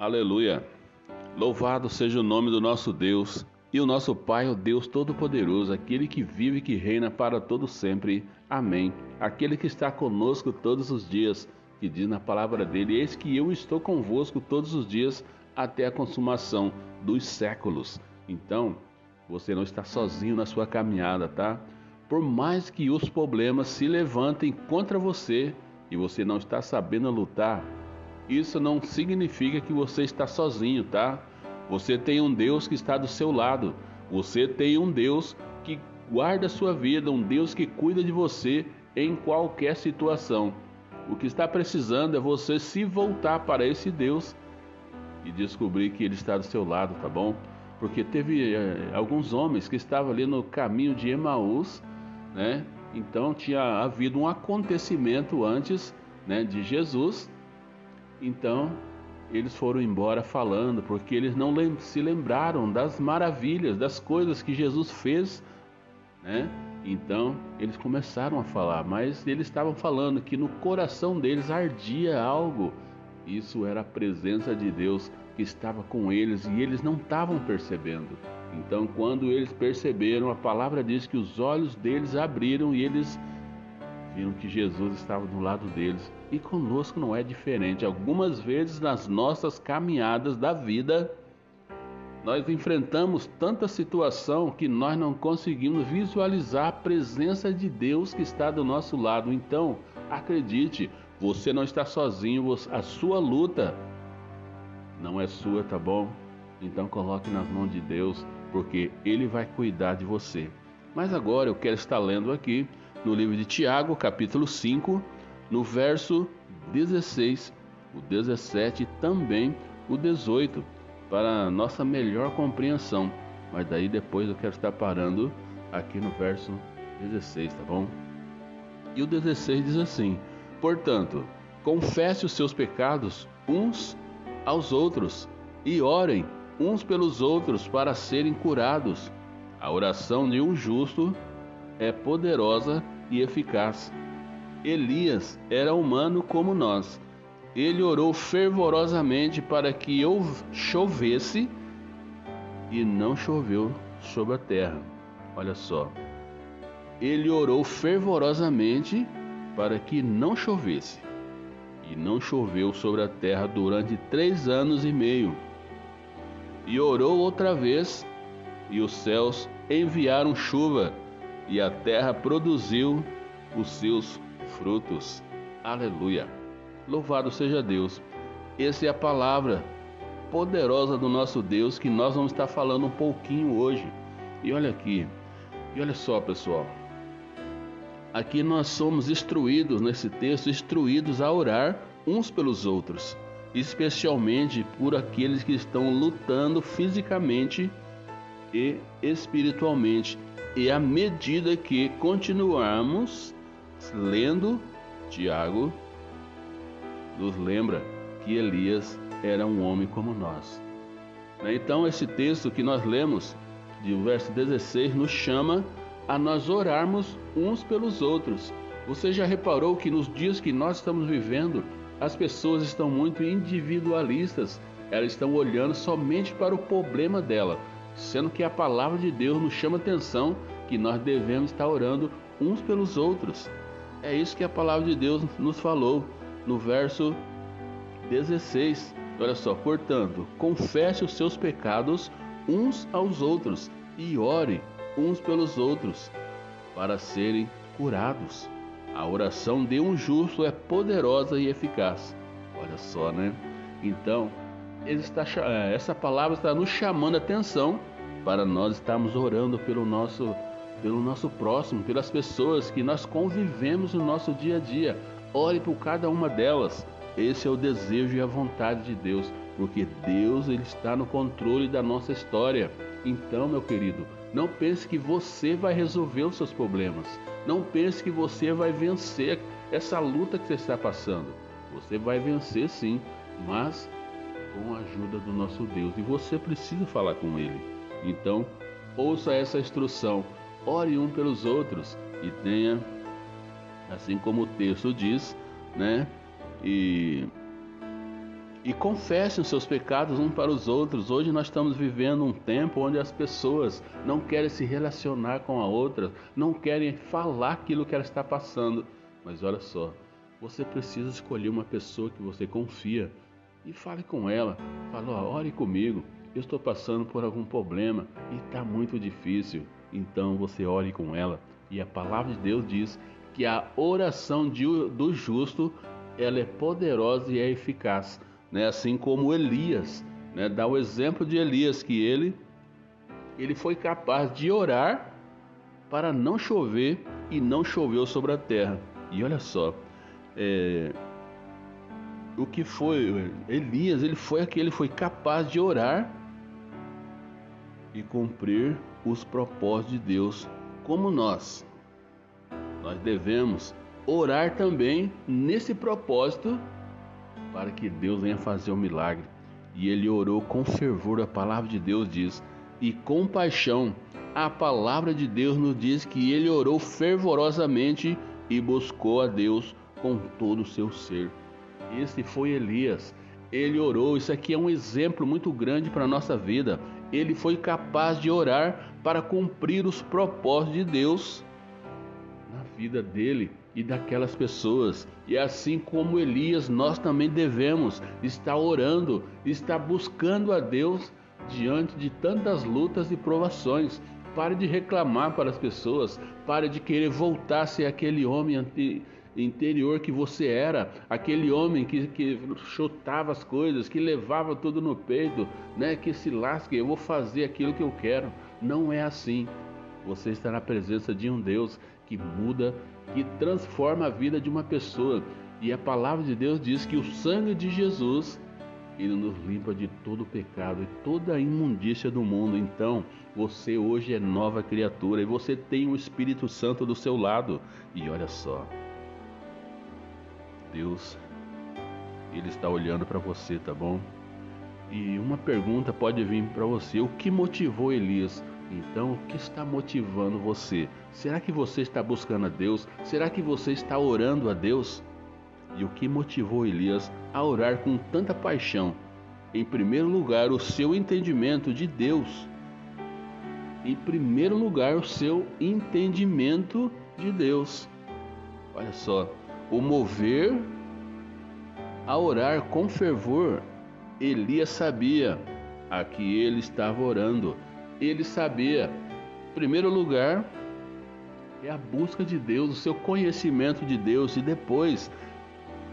Aleluia. Louvado seja o nome do nosso Deus e o nosso Pai, o Deus Todo-Poderoso, aquele que vive e que reina para todo sempre. Amém. Aquele que está conosco todos os dias, que diz na palavra dele: Eis que eu estou convosco todos os dias até a consumação dos séculos. Então, você não está sozinho na sua caminhada, tá? Por mais que os problemas se levantem contra você e você não está sabendo lutar, isso não significa que você está sozinho, tá? Você tem um Deus que está do seu lado. Você tem um Deus que guarda a sua vida, um Deus que cuida de você em qualquer situação. O que está precisando é você se voltar para esse Deus e descobrir que Ele está do seu lado, tá bom? Porque teve é, alguns homens que estavam ali no caminho de Emaús, né? Então tinha havido um acontecimento antes, né, de Jesus. Então eles foram embora falando, porque eles não se lembraram das maravilhas, das coisas que Jesus fez, né? Então eles começaram a falar, mas eles estavam falando que no coração deles ardia algo. Isso era a presença de Deus que estava com eles e eles não estavam percebendo. Então, quando eles perceberam, a palavra diz que os olhos deles abriram e eles viram que Jesus estava do lado deles. E conosco não é diferente. Algumas vezes nas nossas caminhadas da vida, nós enfrentamos tanta situação que nós não conseguimos visualizar a presença de Deus que está do nosso lado. Então, acredite, você não está sozinho, a sua luta não é sua, tá bom? Então coloque nas mãos de Deus, porque Ele vai cuidar de você. Mas agora eu quero estar lendo aqui no livro de Tiago, capítulo 5, no verso 16, o 17 e também o 18, para nossa melhor compreensão. Mas daí depois eu quero estar parando aqui no verso 16, tá bom? E o 16 diz assim: Portanto, confesse os seus pecados uns aos outros e orem uns pelos outros para serem curados. A oração de um justo é poderosa e eficaz. Elias era humano como nós. Ele orou fervorosamente para que eu chovesse e não choveu sobre a terra. Olha só. Ele orou fervorosamente para que não chovesse. E não choveu sobre a terra durante três anos e meio. E orou outra vez, e os céus enviaram chuva, e a terra produziu os seus frutos. Aleluia! Louvado seja Deus. Essa é a palavra poderosa do nosso Deus que nós vamos estar falando um pouquinho hoje. E olha aqui, e olha só, pessoal. Aqui nós somos instruídos nesse texto, instruídos a orar uns pelos outros, especialmente por aqueles que estão lutando fisicamente e espiritualmente e à medida que continuarmos lendo, Tiago nos lembra que Elias era um homem como nós. Né? Então, esse texto que nós lemos, de verso 16, nos chama a nós orarmos uns pelos outros. Você já reparou que nos dias que nós estamos vivendo, as pessoas estão muito individualistas, elas estão olhando somente para o problema dela sendo que a palavra de Deus nos chama atenção que nós devemos estar orando uns pelos outros. É isso que a palavra de Deus nos falou no verso 16. Olha só, portanto, confesse os seus pecados uns aos outros e ore uns pelos outros para serem curados. A oração de um justo é poderosa e eficaz. Olha só, né? Então, está, é, essa palavra está nos chamando a atenção para nós estarmos orando pelo nosso, pelo nosso próximo, pelas pessoas que nós convivemos no nosso dia a dia. Ore por cada uma delas. Esse é o desejo e a vontade de Deus, porque Deus ele está no controle da nossa história. Então, meu querido, não pense que você vai resolver os seus problemas. Não pense que você vai vencer essa luta que você está passando. Você vai vencer sim, mas com a ajuda do nosso Deus. E você precisa falar com Ele. Então, ouça essa instrução, ore um pelos outros e tenha, assim como o texto diz, né? E e confessem os seus pecados uns para os outros. Hoje nós estamos vivendo um tempo onde as pessoas não querem se relacionar com a outra, não querem falar aquilo que ela está passando. Mas olha só, você precisa escolher uma pessoa que você confia e fale com ela. Fala, ó, ore comigo. Eu estou passando por algum problema e está muito difícil. Então você ore com ela. E a palavra de Deus diz que a oração de, do justo ela é poderosa e é eficaz né? assim como Elias. Né? Dá o exemplo de Elias, que ele, ele foi capaz de orar para não chover e não choveu sobre a terra. E olha só, é, o que foi Elias, ele foi aquele, foi capaz de orar e cumprir os propósitos de Deus, como nós. Nós devemos orar também nesse propósito para que Deus venha fazer o um milagre. E ele orou com fervor, a palavra de Deus diz, e com paixão. A palavra de Deus nos diz que ele orou fervorosamente e buscou a Deus com todo o seu ser. Esse foi Elias. Ele orou. Isso aqui é um exemplo muito grande para a nossa vida. Ele foi capaz de orar para cumprir os propósitos de Deus na vida dele e daquelas pessoas. E assim como Elias, nós também devemos estar orando, estar buscando a Deus diante de tantas lutas e provações. Pare de reclamar para as pessoas, pare de querer voltar a ser aquele homem interior que você era, aquele homem que, que chutava as coisas, que levava tudo no peito, né? que se lasque, eu vou fazer aquilo que eu quero. Não é assim. Você está na presença de um Deus que muda que transforma a vida de uma pessoa. E a palavra de Deus diz que o sangue de Jesus ele nos limpa de todo pecado e toda a imundícia do mundo. Então, você hoje é nova criatura e você tem o Espírito Santo do seu lado. E olha só, Deus, Ele está olhando para você, tá bom? E uma pergunta pode vir para você: o que motivou Elias então, o que está motivando você? Será que você está buscando a Deus? Será que você está orando a Deus? E o que motivou Elias a orar com tanta paixão? Em primeiro lugar, o seu entendimento de Deus. Em primeiro lugar, o seu entendimento de Deus. Olha só, o mover a orar com fervor, Elias sabia a que ele estava orando ele sabia, em primeiro lugar, é a busca de Deus, o seu conhecimento de Deus, e depois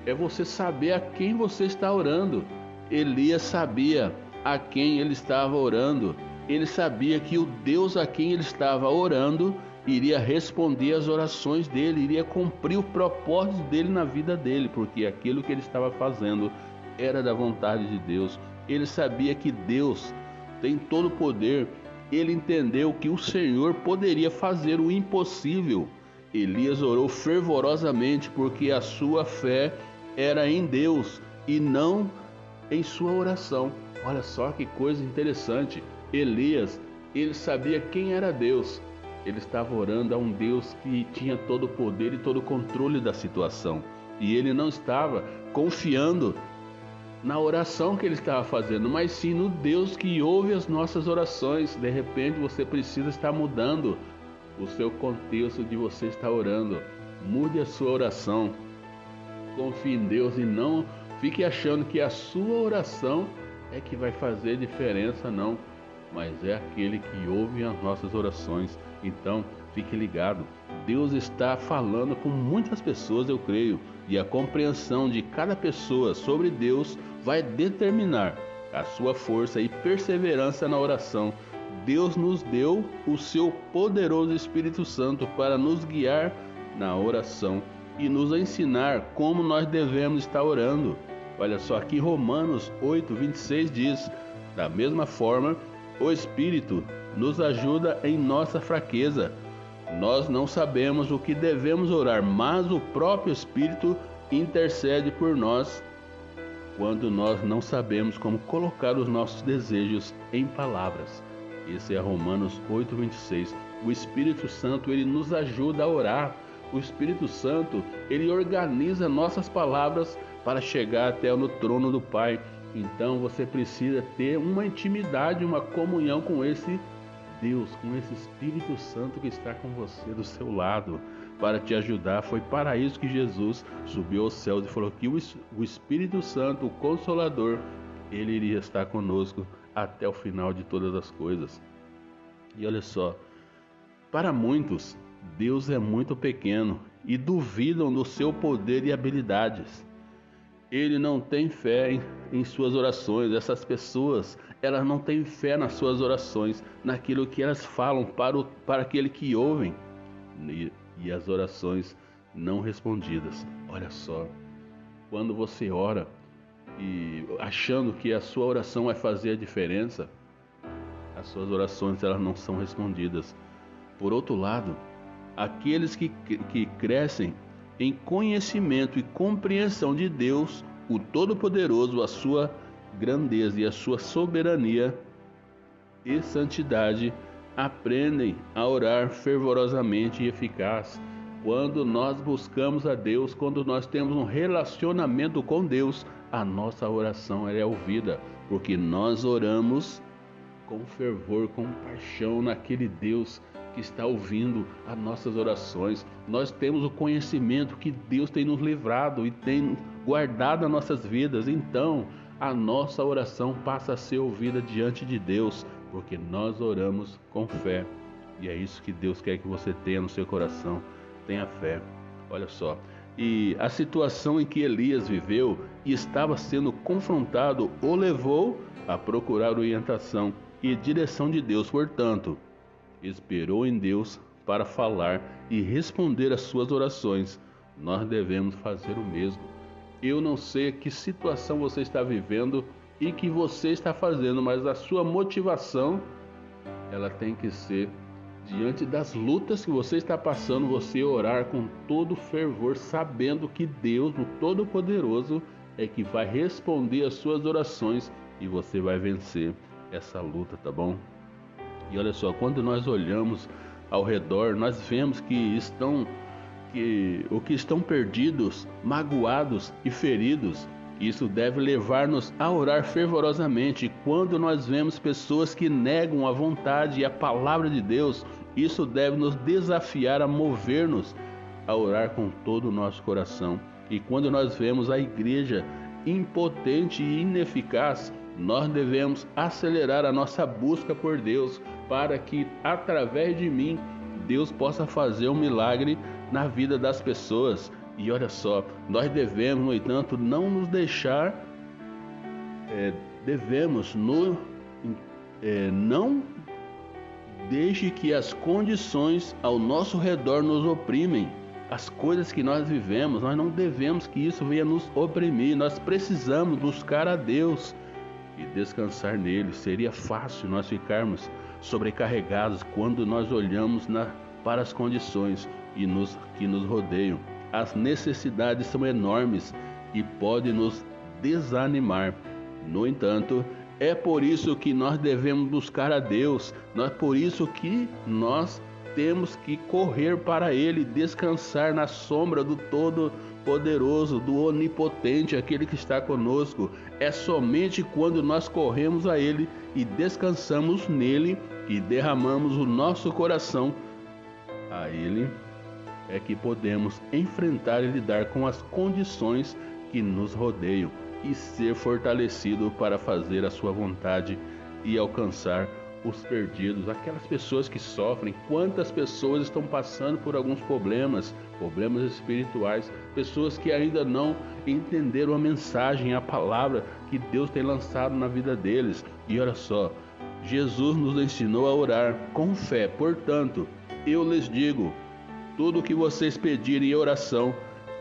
é você saber a quem você está orando. Elias sabia a quem ele estava orando. Ele sabia que o Deus a quem ele estava orando iria responder às orações dele, iria cumprir o propósito dele na vida dele, porque aquilo que ele estava fazendo era da vontade de Deus. Ele sabia que Deus tem todo o poder ele entendeu que o Senhor poderia fazer o impossível. Elias orou fervorosamente porque a sua fé era em Deus e não em sua oração. Olha só que coisa interessante. Elias, ele sabia quem era Deus. Ele estava orando a um Deus que tinha todo o poder e todo o controle da situação. E ele não estava confiando na oração que ele estava fazendo, mas sim no Deus que ouve as nossas orações. De repente você precisa estar mudando o seu contexto de você estar orando. Mude a sua oração. Confie em Deus e não fique achando que a sua oração é que vai fazer diferença, não. Mas é aquele que ouve as nossas orações. Então, fique ligado. Deus está falando com muitas pessoas, eu creio, e a compreensão de cada pessoa sobre Deus vai determinar a sua força e perseverança na oração. Deus nos deu o seu poderoso Espírito Santo para nos guiar na oração e nos ensinar como nós devemos estar orando. Olha só aqui Romanos 8, 26 diz: Da mesma forma, o Espírito nos ajuda em nossa fraqueza. Nós não sabemos o que devemos orar, mas o próprio Espírito intercede por nós quando nós não sabemos como colocar os nossos desejos em palavras. Esse é Romanos 8:26. O Espírito Santo, ele nos ajuda a orar. O Espírito Santo, ele organiza nossas palavras para chegar até no trono do Pai. Então você precisa ter uma intimidade, uma comunhão com esse Deus, com esse Espírito Santo que está com você do seu lado para te ajudar. Foi para isso que Jesus subiu aos céus e falou que o Espírito Santo, o Consolador, ele iria estar conosco até o final de todas as coisas. E olha só, para muitos, Deus é muito pequeno e duvidam do seu poder e habilidades. Ele não tem fé em, em, suas orações. Essas pessoas, elas não têm fé nas suas orações, naquilo que elas falam para, o, para aquele que ouvem. E, e as orações não respondidas. Olha só, quando você ora e achando que a sua oração vai fazer a diferença, as suas orações elas não são respondidas. Por outro lado, aqueles que, que crescem em conhecimento e compreensão de Deus, o Todo-Poderoso, a sua grandeza e a sua soberania e santidade, aprendem a orar fervorosamente e eficaz. Quando nós buscamos a Deus, quando nós temos um relacionamento com Deus, a nossa oração é ouvida, porque nós oramos com fervor, com paixão naquele Deus que está ouvindo as nossas orações. Nós temos o conhecimento que Deus tem nos livrado e tem guardado as nossas vidas. Então, a nossa oração passa a ser ouvida diante de Deus, porque nós oramos com fé. E é isso que Deus quer que você tenha no seu coração. Tenha fé. Olha só. E a situação em que Elias viveu e estava sendo confrontado o levou a procurar orientação e direção de Deus. Portanto, esperou em Deus para falar e responder às suas orações. Nós devemos fazer o mesmo. Eu não sei que situação você está vivendo e que você está fazendo, mas a sua motivação ela tem que ser diante das lutas que você está passando, você orar com todo fervor, sabendo que Deus, o Todo-Poderoso, é que vai responder às suas orações e você vai vencer essa luta, tá bom? E olha só, quando nós olhamos ao redor, nós vemos que estão que o que estão perdidos, magoados e feridos, isso deve levar-nos a orar fervorosamente. Quando nós vemos pessoas que negam a vontade e a palavra de Deus, isso deve nos desafiar a mover-nos a orar com todo o nosso coração. E quando nós vemos a igreja impotente e ineficaz, nós devemos acelerar a nossa busca por Deus para que através de mim Deus possa fazer um milagre na vida das pessoas. E olha só, nós devemos, no entanto, não nos deixar, é, devemos no, é, não Deixe que as condições ao nosso redor nos oprimem. As coisas que nós vivemos, nós não devemos que isso venha nos oprimir. Nós precisamos buscar a Deus e descansar nele. Seria fácil nós ficarmos sobrecarregados quando nós olhamos na, para as condições e nos, que nos rodeiam. As necessidades são enormes e podem nos desanimar. No entanto, é por isso que nós devemos buscar a Deus. É por isso que nós temos que correr para Ele, descansar na sombra do Todo-Poderoso, do Onipotente, aquele que está conosco. É somente quando nós corremos a Ele e descansamos nele e derramamos o nosso coração a Ele é que podemos enfrentar e lidar com as condições que nos rodeiam e ser fortalecido para fazer a sua vontade e alcançar os perdidos, aquelas pessoas que sofrem. Quantas pessoas estão passando por alguns problemas, problemas espirituais, pessoas que ainda não entenderam a mensagem, a palavra que Deus tem lançado na vida deles. E olha só, Jesus nos ensinou a orar com fé. Portanto, eu lhes digo: tudo o que vocês pedirem em oração,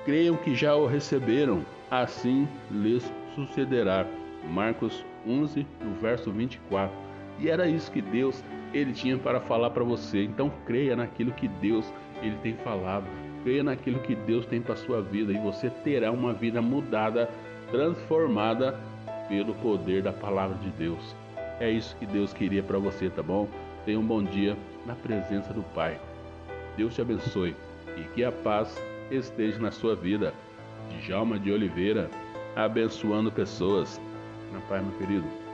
creiam que já o receberam assim lhes sucederá. Marcos 11, no verso 24. E era isso que Deus ele tinha para falar para você. Então creia naquilo que Deus ele tem falado. Creia naquilo que Deus tem para sua vida e você terá uma vida mudada, transformada pelo poder da palavra de Deus. É isso que Deus queria para você, tá bom? Tenha um bom dia na presença do Pai. Deus te abençoe e que a paz esteja na sua vida. Djalma de Oliveira, abençoando pessoas. Na paz, meu querido.